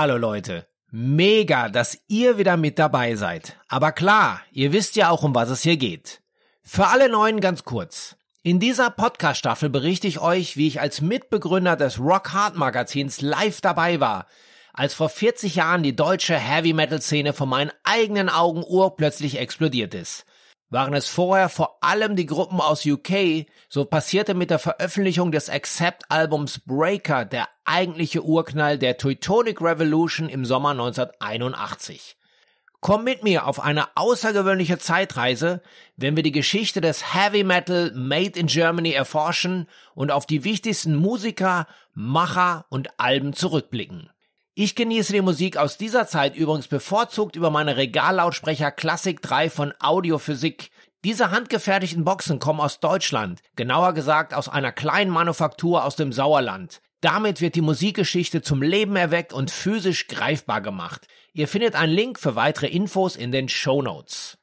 Hallo Leute. Mega, dass ihr wieder mit dabei seid. Aber klar, ihr wisst ja auch, um was es hier geht. Für alle Neuen ganz kurz. In dieser Podcast-Staffel berichte ich euch, wie ich als Mitbegründer des Rock Hard Magazins live dabei war, als vor 40 Jahren die deutsche Heavy Metal Szene vor meinen eigenen Augen urplötzlich explodiert ist. Waren es vorher vor allem die Gruppen aus UK, so passierte mit der Veröffentlichung des Accept-Albums Breaker der eigentliche Urknall der Teutonic Revolution im Sommer 1981. Komm mit mir auf eine außergewöhnliche Zeitreise, wenn wir die Geschichte des Heavy Metal Made in Germany erforschen und auf die wichtigsten Musiker, Macher und Alben zurückblicken. Ich genieße die Musik aus dieser Zeit übrigens bevorzugt über meine Regallautsprecher Classic 3 von Audiophysik. Diese handgefertigten Boxen kommen aus Deutschland, genauer gesagt aus einer kleinen Manufaktur aus dem Sauerland. Damit wird die Musikgeschichte zum Leben erweckt und physisch greifbar gemacht. Ihr findet einen Link für weitere Infos in den Show Notes.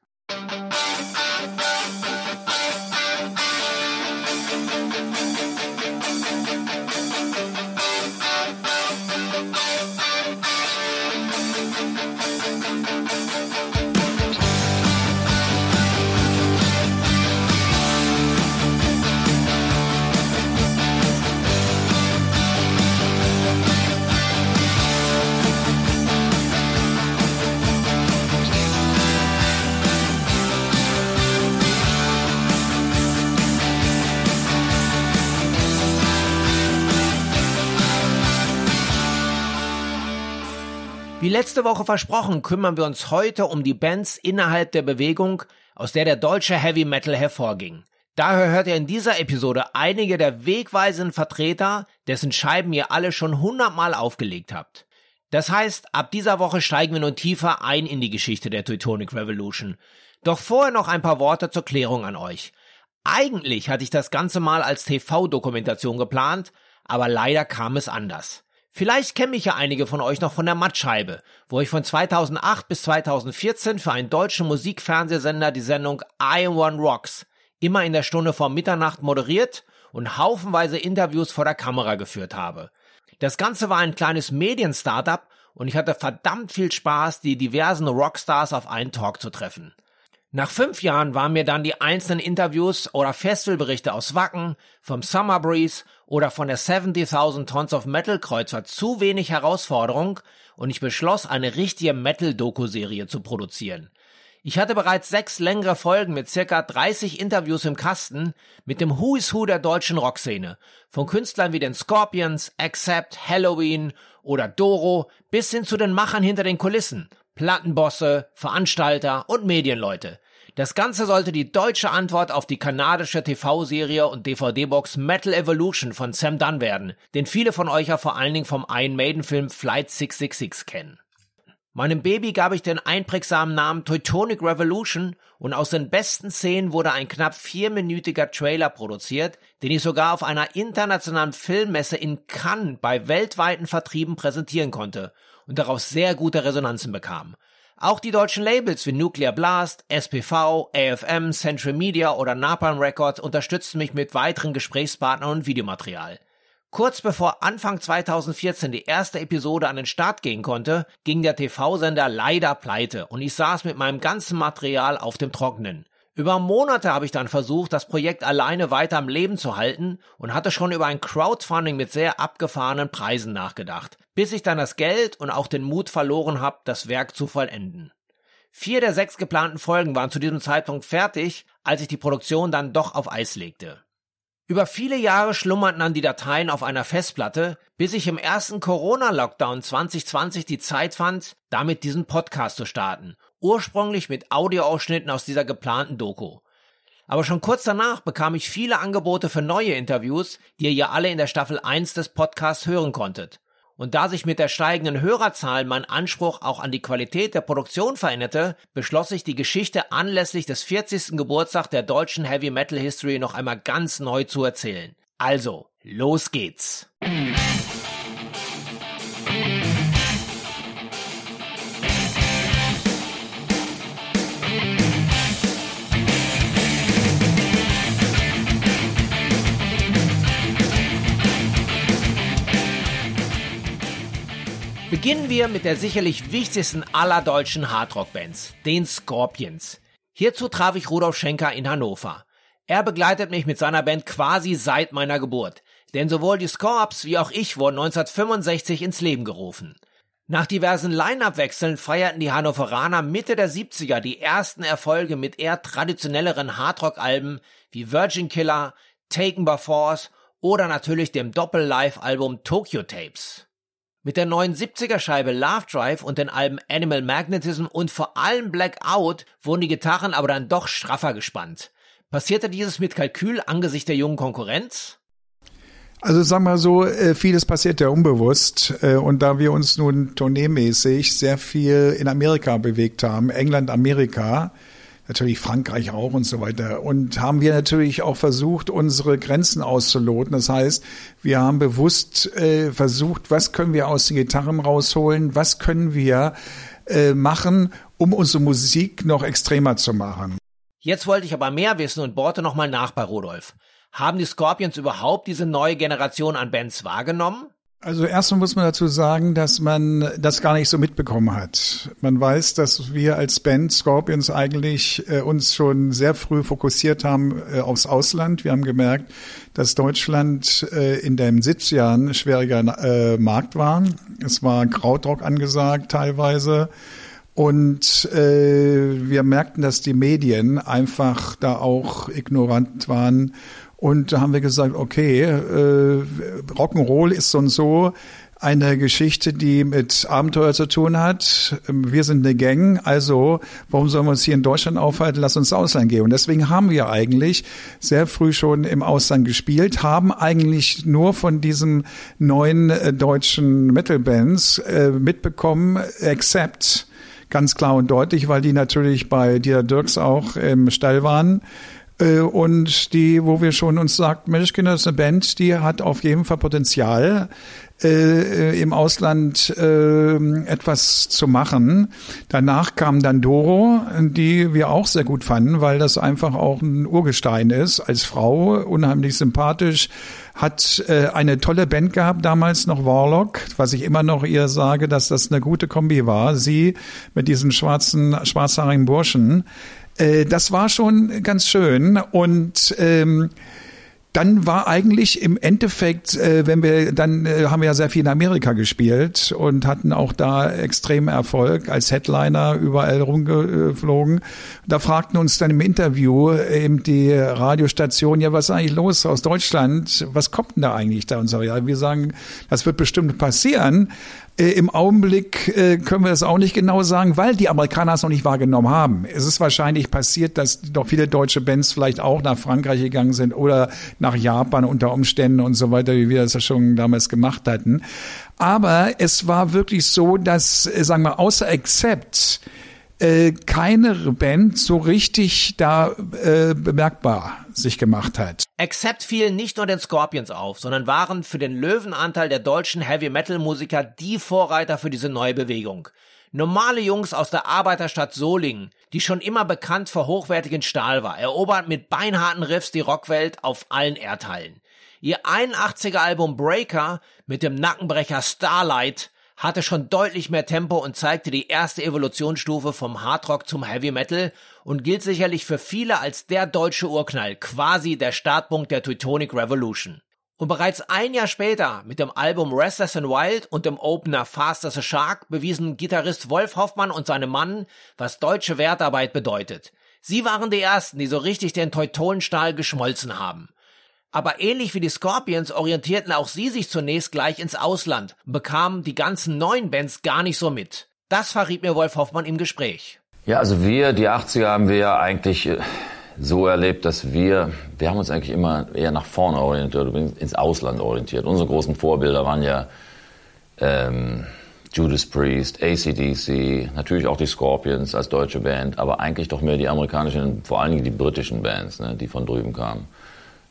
Letzte Woche versprochen, kümmern wir uns heute um die Bands innerhalb der Bewegung, aus der der deutsche Heavy Metal hervorging. Daher hört ihr in dieser Episode einige der wegweisenden Vertreter, dessen Scheiben ihr alle schon hundertmal aufgelegt habt. Das heißt, ab dieser Woche steigen wir nun tiefer ein in die Geschichte der Teutonic Revolution. Doch vorher noch ein paar Worte zur Klärung an euch. Eigentlich hatte ich das Ganze mal als TV-Dokumentation geplant, aber leider kam es anders. Vielleicht kennen mich ja einige von euch noch von der Mattscheibe, wo ich von 2008 bis 2014 für einen deutschen Musikfernsehsender die Sendung I One Rocks immer in der Stunde vor Mitternacht moderiert und haufenweise Interviews vor der Kamera geführt habe. Das Ganze war ein kleines Medien-Startup und ich hatte verdammt viel Spaß, die diversen Rockstars auf einen Talk zu treffen. Nach fünf Jahren waren mir dann die einzelnen Interviews oder Festivalberichte aus Wacken, vom Summer Breeze oder von der 70.000 Tons of Metal Kreuzfahrt zu wenig Herausforderung und ich beschloss, eine richtige Metal-Doku-Serie zu produzieren. Ich hatte bereits sechs längere Folgen mit circa 30 Interviews im Kasten mit dem Who is Who der deutschen Rockszene. Von Künstlern wie den Scorpions, Accept, Halloween oder Doro bis hin zu den Machern hinter den Kulissen. Plattenbosse, Veranstalter und Medienleute. Das Ganze sollte die deutsche Antwort auf die kanadische TV-Serie und DVD-Box Metal Evolution von Sam Dunn werden, den viele von euch ja vor allen Dingen vom Iron Maiden-Film Flight 666 kennen. Meinem Baby gab ich den einprägsamen Namen Teutonic Revolution und aus den besten Szenen wurde ein knapp vierminütiger Trailer produziert, den ich sogar auf einer internationalen Filmmesse in Cannes bei weltweiten Vertrieben präsentieren konnte und daraus sehr gute Resonanzen bekam. Auch die deutschen Labels wie Nuclear Blast, SPV, AFM, Central Media oder Napalm Records unterstützten mich mit weiteren Gesprächspartnern und Videomaterial. Kurz bevor Anfang 2014 die erste Episode an den Start gehen konnte, ging der TV-Sender leider pleite und ich saß mit meinem ganzen Material auf dem Trockenen. Über Monate habe ich dann versucht, das Projekt alleine weiter am Leben zu halten und hatte schon über ein Crowdfunding mit sehr abgefahrenen Preisen nachgedacht, bis ich dann das Geld und auch den Mut verloren habe, das Werk zu vollenden. Vier der sechs geplanten Folgen waren zu diesem Zeitpunkt fertig, als ich die Produktion dann doch auf Eis legte. Über viele Jahre schlummerten dann die Dateien auf einer Festplatte, bis ich im ersten Corona-Lockdown 2020 die Zeit fand, damit diesen Podcast zu starten ursprünglich mit Audioausschnitten aus dieser geplanten Doku. Aber schon kurz danach bekam ich viele Angebote für neue Interviews, die ihr ja alle in der Staffel 1 des Podcasts hören konntet. Und da sich mit der steigenden Hörerzahl mein Anspruch auch an die Qualität der Produktion veränderte, beschloss ich die Geschichte anlässlich des 40. Geburtstags der deutschen Heavy Metal History noch einmal ganz neu zu erzählen. Also, los geht's! Beginnen wir mit der sicherlich wichtigsten aller deutschen Hardrock-Bands, den Scorpions. Hierzu traf ich Rudolf Schenker in Hannover. Er begleitet mich mit seiner Band quasi seit meiner Geburt, denn sowohl die Scorps wie auch ich wurden 1965 ins Leben gerufen. Nach diversen Line-Up-Wechseln feierten die Hannoveraner Mitte der 70er die ersten Erfolge mit eher traditionelleren Hardrock-Alben wie Virgin Killer, Taken by Force oder natürlich dem Doppel-Live-Album Tokyo Tapes. Mit der neuen 70er Scheibe Love Drive und den Alben Animal Magnetism und vor allem Blackout wurden die Gitarren aber dann doch straffer gespannt. Passierte dieses mit Kalkül angesichts der jungen Konkurrenz? Also sagen wir so, äh, vieles passiert ja unbewusst. Äh, und da wir uns nun tourneemäßig sehr viel in Amerika bewegt haben, England, Amerika, natürlich Frankreich auch und so weiter. Und haben wir natürlich auch versucht, unsere Grenzen auszuloten. Das heißt, wir haben bewusst äh, versucht, was können wir aus den Gitarren rausholen, was können wir machen, um unsere Musik noch extremer zu machen. Jetzt wollte ich aber mehr wissen und bohrte nochmal nach bei Rudolf. Haben die Scorpions überhaupt diese neue Generation an Bands wahrgenommen? Also erstmal muss man dazu sagen, dass man das gar nicht so mitbekommen hat. Man weiß, dass wir als Band Scorpions eigentlich äh, uns schon sehr früh fokussiert haben äh, aufs Ausland. Wir haben gemerkt, dass Deutschland äh, in den 70ern schwieriger äh, Markt war. Es war Krautrock angesagt teilweise. Und äh, wir merkten, dass die Medien einfach da auch ignorant waren und da haben wir gesagt, okay, äh, Rock'n'Roll ist so und so eine Geschichte, die mit Abenteuer zu tun hat. Wir sind eine Gang, also warum sollen wir uns hier in Deutschland aufhalten? Lass uns ins Ausland gehen. Und deswegen haben wir eigentlich sehr früh schon im Ausland gespielt, haben eigentlich nur von diesen neuen äh, deutschen Metal-Bands äh, mitbekommen, except ganz klar und deutlich, weil die natürlich bei Dieter Dirks auch im Stall waren. Äh, und die, wo wir schon uns sagt, Menschkinder ist eine Band, die hat auf jeden Fall Potenzial, äh, im Ausland äh, etwas zu machen. Danach kam dann Doro, die wir auch sehr gut fanden, weil das einfach auch ein Urgestein ist, als Frau, unheimlich sympathisch, hat äh, eine tolle Band gehabt, damals noch Warlock, was ich immer noch ihr sage, dass das eine gute Kombi war. Sie mit diesen schwarzen, schwarzhaarigen Burschen. Äh, das war schon ganz schön und ähm, dann war eigentlich im Endeffekt, äh, wenn wir dann äh, haben wir ja sehr viel in Amerika gespielt und hatten auch da extremen Erfolg als Headliner überall rumgeflogen. Da fragten uns dann im Interview eben die Radiostation, ja, was ist eigentlich los aus Deutschland? Was kommt denn da eigentlich da? Und so, ja, wir sagen, das wird bestimmt passieren. Äh, Im Augenblick äh, können wir das auch nicht genau sagen, weil die Amerikaner es noch nicht wahrgenommen haben. Es ist wahrscheinlich passiert, dass doch viele deutsche Bands vielleicht auch nach Frankreich gegangen sind oder nach Japan unter Umständen und so weiter, wie wir das ja schon damals gemacht hatten. Aber es war wirklich so, dass, äh, sagen wir, außer Accept äh, keine Band so richtig da äh, bemerkbar sich gemacht hat. Accept fielen nicht nur den Scorpions auf, sondern waren für den Löwenanteil der deutschen Heavy Metal Musiker die Vorreiter für diese neue Bewegung. Normale Jungs aus der Arbeiterstadt Solingen, die schon immer bekannt für hochwertigen Stahl war, erobern mit beinharten Riffs die Rockwelt auf allen Erdteilen. Ihr 81er Album Breaker mit dem Nackenbrecher Starlight hatte schon deutlich mehr Tempo und zeigte die erste Evolutionsstufe vom Hardrock zum Heavy Metal und gilt sicherlich für viele als der deutsche Urknall, quasi der Startpunkt der Teutonic Revolution. Und bereits ein Jahr später mit dem Album Restless and Wild und dem Opener Fast as a Shark bewiesen Gitarrist Wolf Hoffmann und seine Mann, was deutsche Wertarbeit bedeutet. Sie waren die ersten, die so richtig den Teutonenstahl geschmolzen haben. Aber ähnlich wie die Scorpions orientierten auch sie sich zunächst gleich ins Ausland bekamen die ganzen neuen Bands gar nicht so mit. Das verriet mir Wolf Hoffmann im Gespräch. Ja, also wir, die 80er, haben wir ja eigentlich äh, so erlebt, dass wir, wir haben uns eigentlich immer eher nach vorne orientiert, ins Ausland orientiert. Unsere großen Vorbilder waren ja ähm, Judas Priest, ACDC, natürlich auch die Scorpions als deutsche Band, aber eigentlich doch mehr die amerikanischen, vor allen Dingen die britischen Bands, ne, die von drüben kamen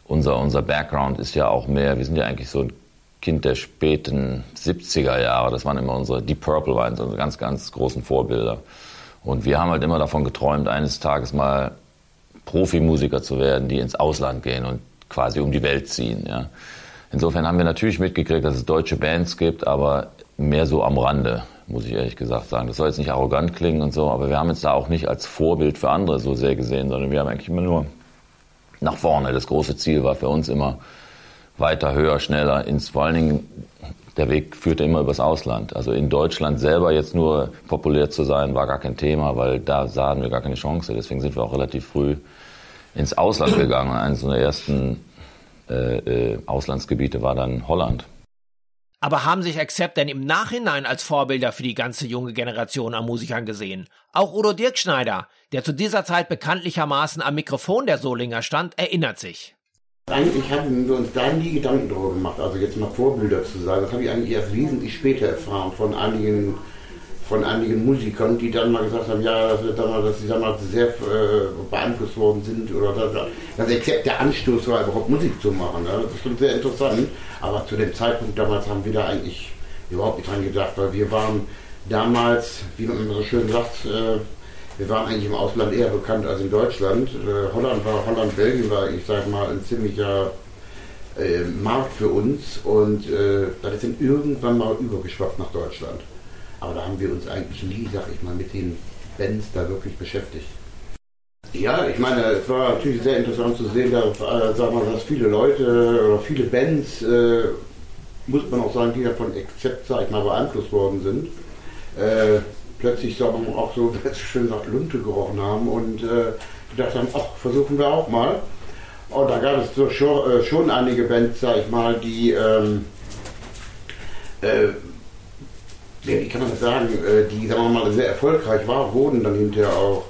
unser, unser Background ist ja auch mehr, wir sind ja eigentlich so ein Kind der späten 70er Jahre. Das waren immer unsere, Deep Purple waren unsere ganz, ganz großen Vorbilder. Und wir haben halt immer davon geträumt, eines Tages mal Profimusiker zu werden, die ins Ausland gehen und quasi um die Welt ziehen. Ja. Insofern haben wir natürlich mitgekriegt, dass es deutsche Bands gibt, aber mehr so am Rande, muss ich ehrlich gesagt sagen. Das soll jetzt nicht arrogant klingen und so, aber wir haben uns da auch nicht als Vorbild für andere so sehr gesehen, sondern wir haben eigentlich immer nur nach vorne. Das große Ziel war für uns immer weiter, höher, schneller, ins vor allen Dingen der Weg führte immer übers Ausland. Also in Deutschland selber jetzt nur populär zu sein, war gar kein Thema, weil da sahen wir gar keine Chance. Deswegen sind wir auch relativ früh ins Ausland gegangen. Eines unserer ersten äh, äh, Auslandsgebiete war dann Holland. Aber haben sich Accept denn im Nachhinein als Vorbilder für die ganze junge Generation an Musikern gesehen? Auch Udo Dirkschneider, der zu dieser Zeit bekanntlichermaßen am Mikrofon der Solinger stand, erinnert sich. Eigentlich haben wir uns da nie Gedanken darüber gemacht, also jetzt mal Vorbilder zu sein. Das habe ich eigentlich erst wesentlich später erfahren von einigen, von einigen Musikern, die dann mal gesagt haben, ja, dass, dass sie damals sehr äh, beeinflusst worden sind oder dass, dass exakt der Anstoß war, überhaupt Musik zu machen. Ja. Das ist schon sehr interessant, aber zu dem Zeitpunkt damals haben wir da eigentlich überhaupt nicht dran gedacht, weil wir waren damals, wie man immer so schön sagt, äh, wir waren eigentlich im Ausland eher bekannt als in Deutschland. Äh, Holland war, Holland, Belgien war, ich sag mal, ein ziemlicher äh, Markt für uns und äh, das ist dann irgendwann mal übergeschwappt nach Deutschland. Aber da haben wir uns eigentlich nie, sag ich mal, mit den Bands da wirklich beschäftigt. Ja, ich meine, es war natürlich sehr interessant zu sehen, da, äh, sagen wir, dass viele Leute oder viele Bands, äh, muss man auch sagen, die davon Exzept, sag ich mal, beeinflusst worden sind. Äh, plötzlich sagen wir auch so, es schön sagt, Lunte gerochen haben und äh, gedacht haben, ach, versuchen wir auch mal. Und da gab es so schon, äh, schon einige Bands, sag ich mal, die, ähm, wie kann man das sagen, äh, die, sagen wir mal, sehr erfolgreich waren, wurden dann hinterher auch.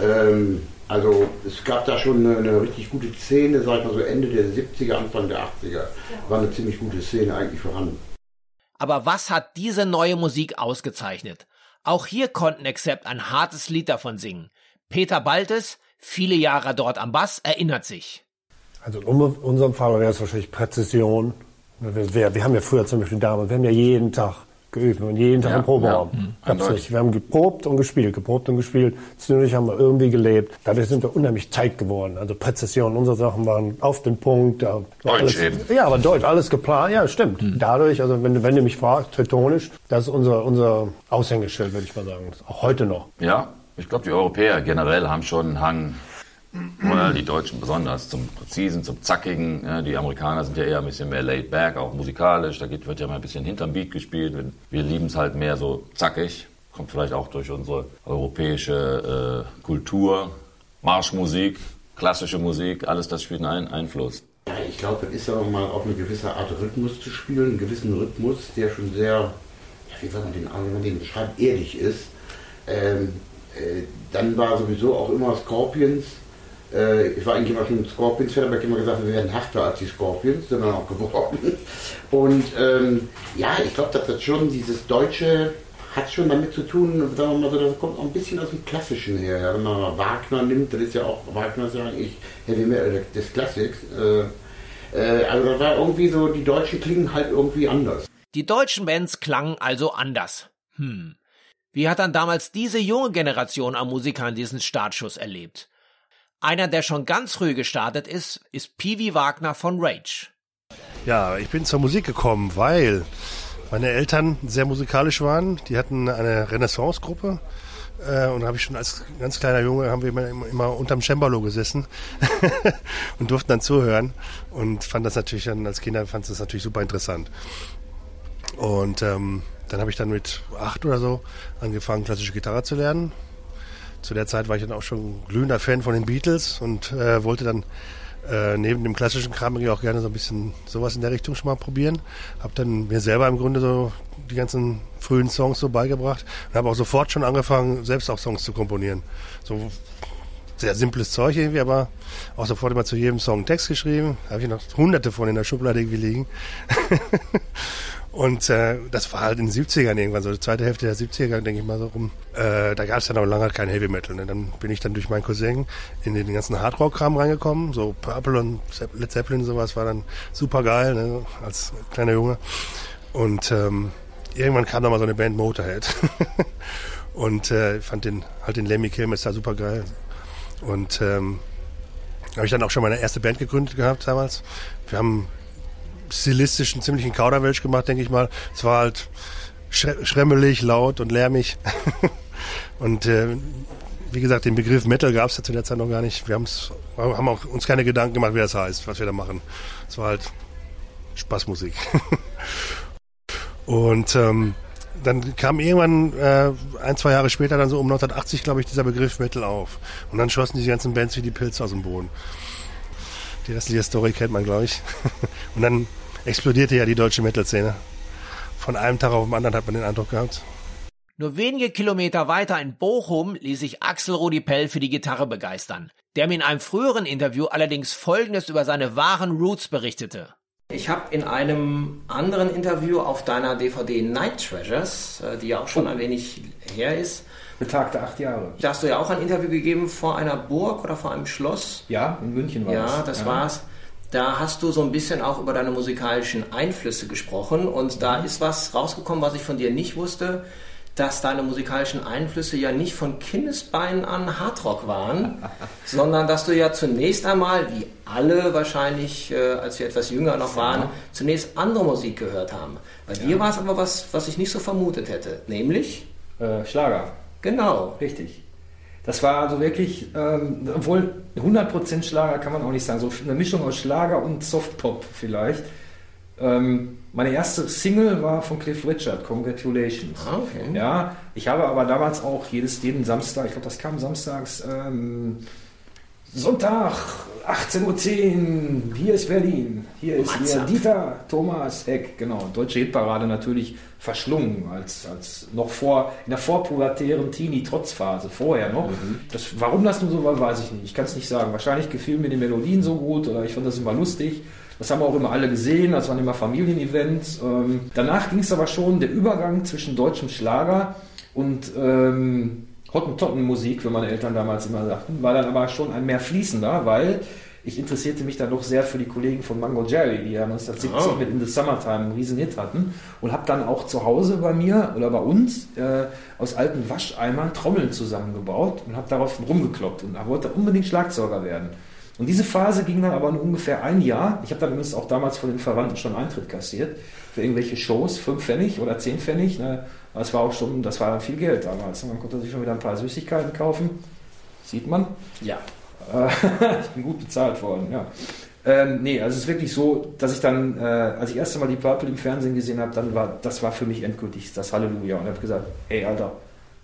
Ähm, also es gab da schon eine, eine, richtig gute Szene, sag ich mal so Ende der 70er, Anfang der 80er, war eine ziemlich gute Szene eigentlich vorhanden. Aber was hat diese neue Musik ausgezeichnet? Auch hier konnten Accept ein hartes Lied davon singen. Peter Baltes, viele Jahre dort am Bass, erinnert sich. Also in unserem Fall wäre es wahrscheinlich Präzision. Wir, wir, haben ja früher zum Beispiel damals, wir haben ja jeden Tag geübt und jeden Tag ja, im Proberaum. Ja, mhm. Wir haben geprobt und gespielt, geprobt und gespielt. Zwischendurch haben wir irgendwie gelebt. Dadurch sind wir unheimlich tight geworden. Also Präzision, unsere Sachen waren auf den Punkt. Deutsch alles, eben. Ja, aber Deutsch, alles geplant. Ja, stimmt. Mhm. Dadurch, also wenn, wenn du mich fragst, teutonisch, das ist unser, unser Aushängeschild, würde ich mal sagen. Auch heute noch. Ja, ich glaube, die Europäer generell haben schon einen Hang oder die Deutschen besonders zum Präzisen, zum Zackigen. Ja, die Amerikaner sind ja eher ein bisschen mehr laid back, auch musikalisch. Da geht, wird ja mal ein bisschen hinterm Beat gespielt. Wir lieben es halt mehr so zackig. Kommt vielleicht auch durch unsere europäische äh, Kultur. Marschmusik, klassische Musik, alles das spielt einen Einfluss. Ja, ich glaube, es ist ja auch mal auf eine gewisse Art Rhythmus zu spielen, einen gewissen Rhythmus, der schon sehr, ja, wie soll man den, wenn man den beschreibt, ehrlich ist. Ähm, äh, dann war sowieso auch immer Scorpions äh, ich war eigentlich immer schon ein Scorpions-Fan, aber ich habe immer gesagt, wir werden härter als die Scorpions, sind dann auch geworden. Und ähm, ja, ich glaube, dass das schon dieses Deutsche hat schon damit zu tun, sagen wir mal so, das kommt auch ein bisschen aus dem Klassischen her. Wenn man Wagner nimmt, das ist ja auch, Wagner ist ja eigentlich Heavy Metal des Klassiks. Äh, äh, also da war irgendwie so, die Deutschen klingen halt irgendwie anders. Die deutschen Bands klangen also anders. Hm. Wie hat dann damals diese junge Generation an Musikern diesen Startschuss erlebt? Einer, der schon ganz früh gestartet ist, ist Peewee Wagner von Rage. Ja, ich bin zur Musik gekommen, weil meine Eltern sehr musikalisch waren. Die hatten eine Renaissance-Gruppe. Äh, und habe ich schon als ganz kleiner Junge haben wir immer, immer unterm Cembalo gesessen und durften dann zuhören und fand das natürlich dann als Kinder fand das natürlich super interessant. Und ähm, dann habe ich dann mit acht oder so angefangen klassische Gitarre zu lernen zu der Zeit war ich dann auch schon glühender Fan von den Beatles und äh, wollte dann äh, neben dem klassischen Kram auch gerne so ein bisschen sowas in der Richtung schon mal probieren. Hab dann mir selber im Grunde so die ganzen frühen Songs so beigebracht und habe auch sofort schon angefangen, selbst auch Songs zu komponieren. So sehr simples Zeug irgendwie, aber auch sofort immer zu jedem Song einen Text geschrieben. Habe ich noch hunderte von in der Schublade irgendwie liegen. Und äh, das war halt in den 70ern irgendwann, so die zweite Hälfte der 70er, denke ich mal so rum. Äh, da gab es dann aber lange kein Heavy Metal. Ne? Dann bin ich dann durch meinen Cousin in den ganzen Hardrock-Kram reingekommen. So Purple und Led Zeppelin und sowas war dann super geil, ne? als kleiner Junge. Und ähm, irgendwann kam da mal so eine Band Motorhead. und äh, fand den halt den Lemmy Kilmister super geil. Und ähm, habe ich dann auch schon meine erste Band gegründet gehabt damals. Wir haben stilistisch einen ziemlichen Kauderwelsch gemacht, denke ich mal. Es war halt schremmelig, laut und lärmig. und äh, wie gesagt, den Begriff Metal gab es ja zu der Zeit noch gar nicht. Wir haben auch uns keine Gedanken gemacht, wie das heißt, was wir da machen. Es war halt Spaßmusik. und ähm, dann kam irgendwann äh, ein, zwei Jahre später, dann so um 1980, glaube ich, dieser Begriff Metal auf. Und dann schossen diese ganzen Bands wie die Pilze aus dem Boden. Die restliche Story kennt man, glaube ich. Und dann explodierte ja die deutsche Metal-Szene. Von einem Tag auf den anderen hat man den Eindruck gehabt. Nur wenige Kilometer weiter in Bochum ließ sich Axel Rudi Pell für die Gitarre begeistern, der mir in einem früheren Interview allerdings Folgendes über seine wahren Roots berichtete. Ich habe in einem anderen Interview auf deiner DVD Night Treasures, äh, die ja auch schon ein wenig her ist, betagte acht Jahre. Da hast du ja auch ein Interview gegeben vor einer Burg oder vor einem Schloss. Ja, in München war ja, das. Ja, das war's. Da hast du so ein bisschen auch über deine musikalischen Einflüsse gesprochen und da ist was rausgekommen, was ich von dir nicht wusste dass deine musikalischen Einflüsse ja nicht von Kindesbeinen an Hardrock waren, sondern dass du ja zunächst einmal, wie alle wahrscheinlich, äh, als wir etwas jünger noch waren, ja. zunächst andere Musik gehört haben. Bei ja. dir war es aber was, was ich nicht so vermutet hätte, nämlich äh, Schlager. Genau. Richtig. Das war also wirklich, ähm, obwohl 100% Schlager kann man auch nicht sagen, so eine Mischung aus Schlager und Softpop vielleicht. Ähm, meine erste Single war von Cliff Richard, Congratulations. Ah, okay. Ja, ich habe aber damals auch jedes, jeden Samstag, ich glaube, das kam samstags, ähm, Sonntag, 18.10 Uhr, hier ist Berlin, hier ist hier Dieter Thomas Heck, genau, deutsche Hitparade natürlich verschlungen, als, als noch vor, in der vorpubertären Teenie-Trotzphase, vorher noch. Mhm. Das, warum das nur so war, weiß ich nicht, ich kann es nicht sagen. Wahrscheinlich gefielen mir die Melodien so gut oder ich fand das immer lustig. Das haben wir auch immer alle gesehen, das waren immer Familienevents. Ähm, danach ging es aber schon der Übergang zwischen deutschem Schlager und ähm, Hottentottenmusik, wie meine Eltern damals immer sagten, war dann aber schon ein mehr fließender, weil ich interessierte mich dann doch sehr für die Kollegen von Mango Jerry, die ja 1970 oh. mit In the Summertime einen riesen Hit hatten und habe dann auch zu Hause bei mir oder bei uns äh, aus alten Wascheimern Trommeln zusammengebaut und habe darauf rumgekloppt und wollte unbedingt Schlagzeuger werden. Und diese Phase ging dann aber nur ungefähr ein Jahr. Ich habe dann übrigens auch damals von den Verwandten schon Eintritt kassiert für irgendwelche Shows, fünf Pfennig oder zehn Pfennig. Ne? Das war auch schon, das war viel Geld damals. Man konnte sich schon wieder ein paar Süßigkeiten kaufen. Sieht man? Ja. ich bin gut bezahlt worden, ja. Ähm, nee, also es ist wirklich so, dass ich dann, äh, als ich erst einmal die Purple im Fernsehen gesehen habe, dann war das war für mich endgültig das Halleluja. Und ich habe gesagt, ey Alter,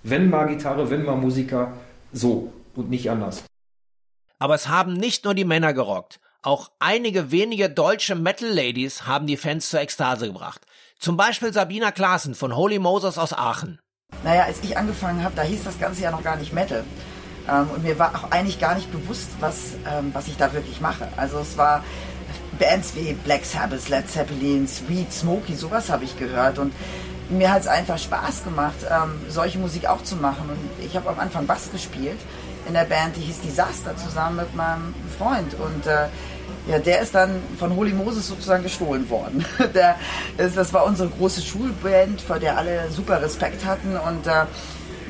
wenn mal Gitarre, wenn mal Musiker, so und nicht anders. Aber es haben nicht nur die Männer gerockt. Auch einige wenige deutsche Metal-Ladies haben die Fans zur Ekstase gebracht. Zum Beispiel Sabina Klaassen von Holy Moses aus Aachen. Naja, als ich angefangen habe, da hieß das Ganze ja noch gar nicht Metal. Ähm, und mir war auch eigentlich gar nicht bewusst, was, ähm, was ich da wirklich mache. Also es war Bands wie Black Sabbath, Led Zeppelin, Sweet, Smokey, sowas habe ich gehört. Und mir hat es einfach Spaß gemacht, ähm, solche Musik auch zu machen. Und ich habe am Anfang Bass gespielt in der Band, die hieß Disaster, zusammen mit meinem Freund. Und äh, ja, der ist dann von Holy Moses sozusagen gestohlen worden. der ist, das war unsere große Schulband, vor der alle super Respekt hatten. Und äh,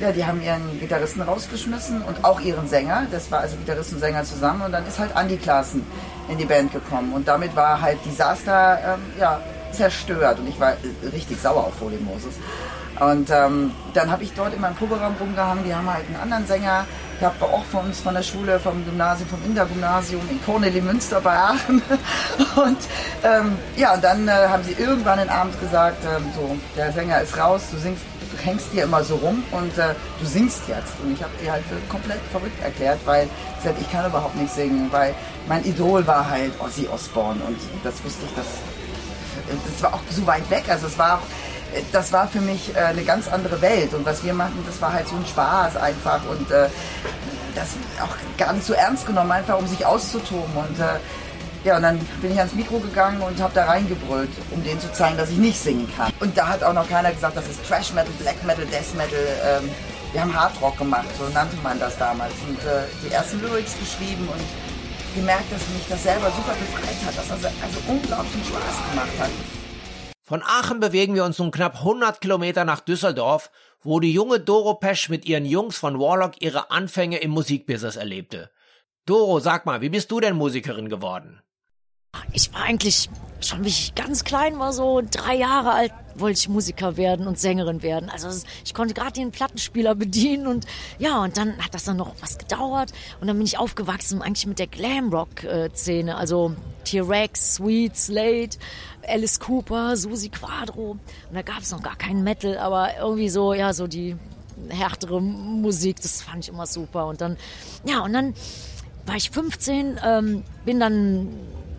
ja, die haben ihren Gitarristen rausgeschmissen und auch ihren Sänger. Das war also Gitarrist und Sänger zusammen. Und dann ist halt Andy Klaassen in die Band gekommen. Und damit war halt Disaster ähm, ja, zerstört. Und ich war richtig sauer auf Holy Moses. Und ähm, dann habe ich dort in meinem Proberaum rumgehangen. Die haben halt einen anderen Sänger gehabt, auch von uns von der Schule, vom Gymnasium, vom Indergymnasium in Corneli Münster bei Aachen. Und ähm, ja, und dann äh, haben sie irgendwann den Abend gesagt, ähm, so, der Sänger ist raus, du singst, du hängst hier immer so rum und äh, du singst jetzt. Und ich habe die halt für komplett verrückt erklärt, weil ich gesagt, ich kann überhaupt nicht singen, weil mein Idol war halt Ozzy Osbourne und das wusste ich, das, das war auch so weit weg. Also es war auch das war für mich äh, eine ganz andere Welt. Und was wir machen, das war halt so ein Spaß einfach und äh, das auch gar nicht so ernst genommen, einfach um sich auszutoben. Und äh, ja, und dann bin ich ans Mikro gegangen und habe da reingebrüllt, um denen zu zeigen, dass ich nicht singen kann. Und da hat auch noch keiner gesagt, das ist Trash Metal, Black Metal, Death Metal. Ähm, wir haben Hard Rock gemacht, so nannte man das damals. Und äh, die ersten Lyrics geschrieben und gemerkt, dass mich das selber super befreit hat, dass das also unglaublich Spaß gemacht hat. Von Aachen bewegen wir uns nun knapp 100 Kilometer nach Düsseldorf, wo die junge Doro Pesch mit ihren Jungs von Warlock ihre Anfänge im Musikbusiness erlebte. Doro, sag mal, wie bist du denn Musikerin geworden? Ich war eigentlich schon, wie ich ganz klein war, so drei Jahre alt, wollte ich Musiker werden und Sängerin werden. Also ich konnte gerade den Plattenspieler bedienen und ja, und dann hat das dann noch was gedauert. Und dann bin ich aufgewachsen eigentlich mit der Glamrock-Szene, also T-Rex, Sweet, Slade, Alice Cooper, Susi Quadro. Und da gab es noch gar keinen Metal, aber irgendwie so, ja, so die härtere Musik, das fand ich immer super. Und dann, ja, und dann war ich 15, ähm, bin dann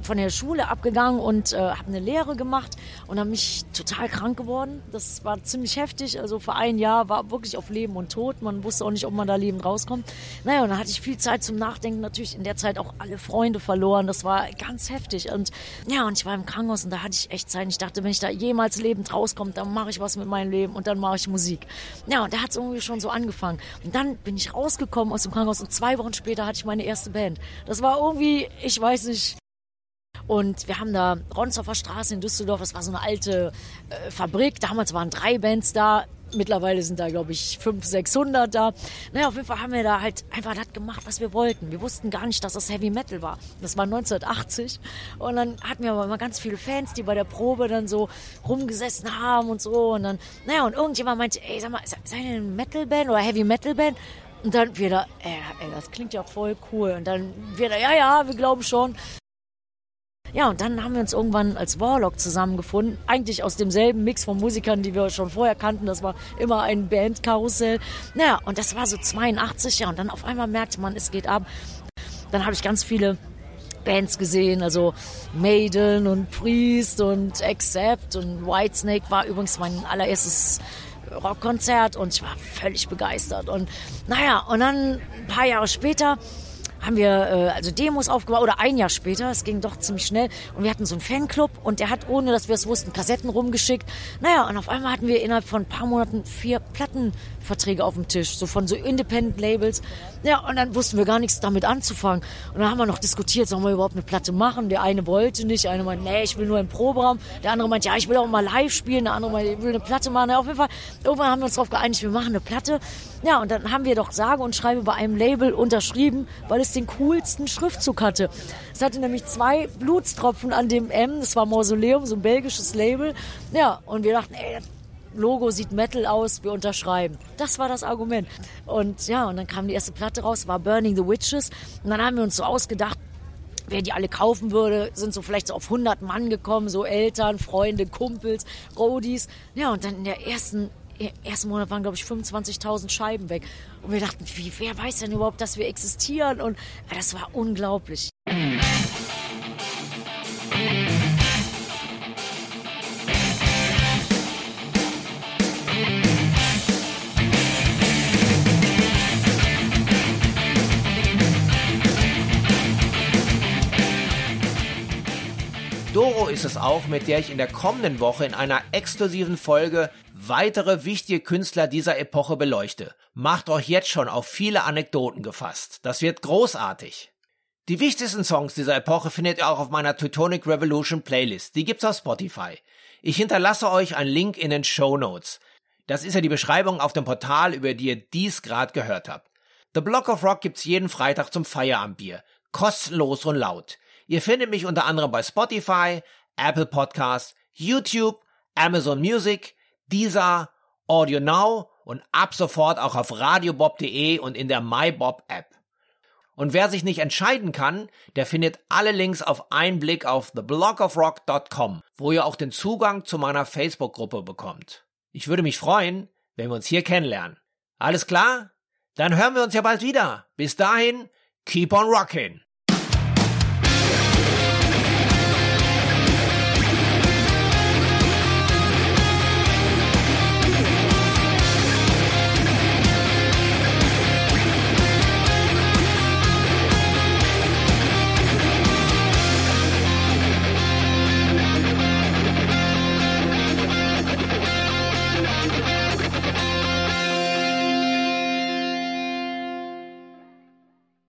von der Schule abgegangen und äh, habe eine Lehre gemacht und habe mich total krank geworden. Das war ziemlich heftig. Also für ein Jahr war wirklich auf Leben und Tod. Man wusste auch nicht, ob man da lebend rauskommt. Naja, und dann hatte ich viel Zeit zum Nachdenken. Natürlich in der Zeit auch alle Freunde verloren. Das war ganz heftig. Und ja, und ich war im Krankenhaus und da hatte ich echt Zeit. Ich dachte, wenn ich da jemals lebend rauskomme, dann mache ich was mit meinem Leben und dann mache ich Musik. Ja, und da hat es irgendwie schon so angefangen. Und dann bin ich rausgekommen aus dem Krankenhaus und zwei Wochen später hatte ich meine erste Band. Das war irgendwie, ich weiß nicht, und wir haben da Ronsdorfer Straße in Düsseldorf, das war so eine alte äh, Fabrik. Damals waren drei Bands da. Mittlerweile sind da, glaube ich, 500, 600 da. Naja, auf jeden Fall haben wir da halt einfach das gemacht, was wir wollten. Wir wussten gar nicht, dass das Heavy Metal war. Das war 1980. Und dann hatten wir aber immer ganz viele Fans, die bei der Probe dann so rumgesessen haben und so. Und dann, naja, und irgendjemand meinte, ey, sag mal, seid ihr eine Metal-Band oder Heavy Metal-Band? Und dann wieder, ey, ey, das klingt ja voll cool. Und dann wieder, ja, ja, wir glauben schon. Ja, und dann haben wir uns irgendwann als Warlock zusammengefunden. Eigentlich aus demselben Mix von Musikern, die wir schon vorher kannten. Das war immer ein Bandkarussell. Naja, und das war so 82, ja. Und dann auf einmal merkte man, es geht ab. Dann habe ich ganz viele Bands gesehen, also Maiden und Priest und Accept und Whitesnake war übrigens mein allererstes Rockkonzert und ich war völlig begeistert. Und naja, und dann ein paar Jahre später haben wir äh, also Demos aufgebaut oder ein Jahr später, es ging doch ziemlich schnell und wir hatten so einen Fanclub und der hat, ohne dass wir es wussten, Kassetten rumgeschickt. Naja, und auf einmal hatten wir innerhalb von ein paar Monaten vier Plattenverträge auf dem Tisch, so von so Independent Labels. Ja, und dann wussten wir gar nichts damit anzufangen. Und dann haben wir noch diskutiert, sollen wir überhaupt eine Platte machen? Der eine wollte nicht, der eine meinte, nee, ich will nur im Proberaum. Der andere meinte, ja, ich will auch mal live spielen. Der andere meinte, ich will eine Platte machen. Ja, auf jeden Fall, irgendwann haben wir uns darauf geeinigt, wir machen eine Platte. Ja, und dann haben wir doch sage und schreibe bei einem Label unterschrieben, weil es den coolsten Schriftzug hatte. Es hatte nämlich zwei Blutstropfen an dem M, das war Mausoleum, so ein belgisches Label. Ja, und wir dachten, ey, Logo sieht Metal aus, wir unterschreiben. Das war das Argument. Und ja, und dann kam die erste Platte raus, war Burning the Witches. Und dann haben wir uns so ausgedacht, wer die alle kaufen würde, sind so vielleicht so auf 100 Mann gekommen, so Eltern, Freunde, Kumpels, Roadies. Ja, und dann in der ersten ersten Monat waren, glaube ich, 25.000 Scheiben weg. Und wir dachten, wie, wer weiß denn überhaupt, dass wir existieren? Und ja, das war unglaublich. Ist es auch, mit der ich in der kommenden Woche in einer exklusiven Folge weitere wichtige Künstler dieser Epoche beleuchte. Macht euch jetzt schon auf viele Anekdoten gefasst. Das wird großartig. Die wichtigsten Songs dieser Epoche findet ihr auch auf meiner Teutonic Revolution Playlist. Die gibt's auf Spotify. Ich hinterlasse euch einen Link in den Show Notes. Das ist ja die Beschreibung auf dem Portal, über die ihr dies gerade gehört habt. The Block of Rock gibt's jeden Freitag zum Feierabendbier. Kostenlos und laut. Ihr findet mich unter anderem bei Spotify, Apple Podcasts, YouTube, Amazon Music, Deezer, Audio Now und ab sofort auch auf radiobob.de und in der MyBob App. Und wer sich nicht entscheiden kann, der findet alle Links auf einen Blick auf theblogofrock.com, wo ihr auch den Zugang zu meiner Facebook-Gruppe bekommt. Ich würde mich freuen, wenn wir uns hier kennenlernen. Alles klar? Dann hören wir uns ja bald wieder. Bis dahin, keep on rocking!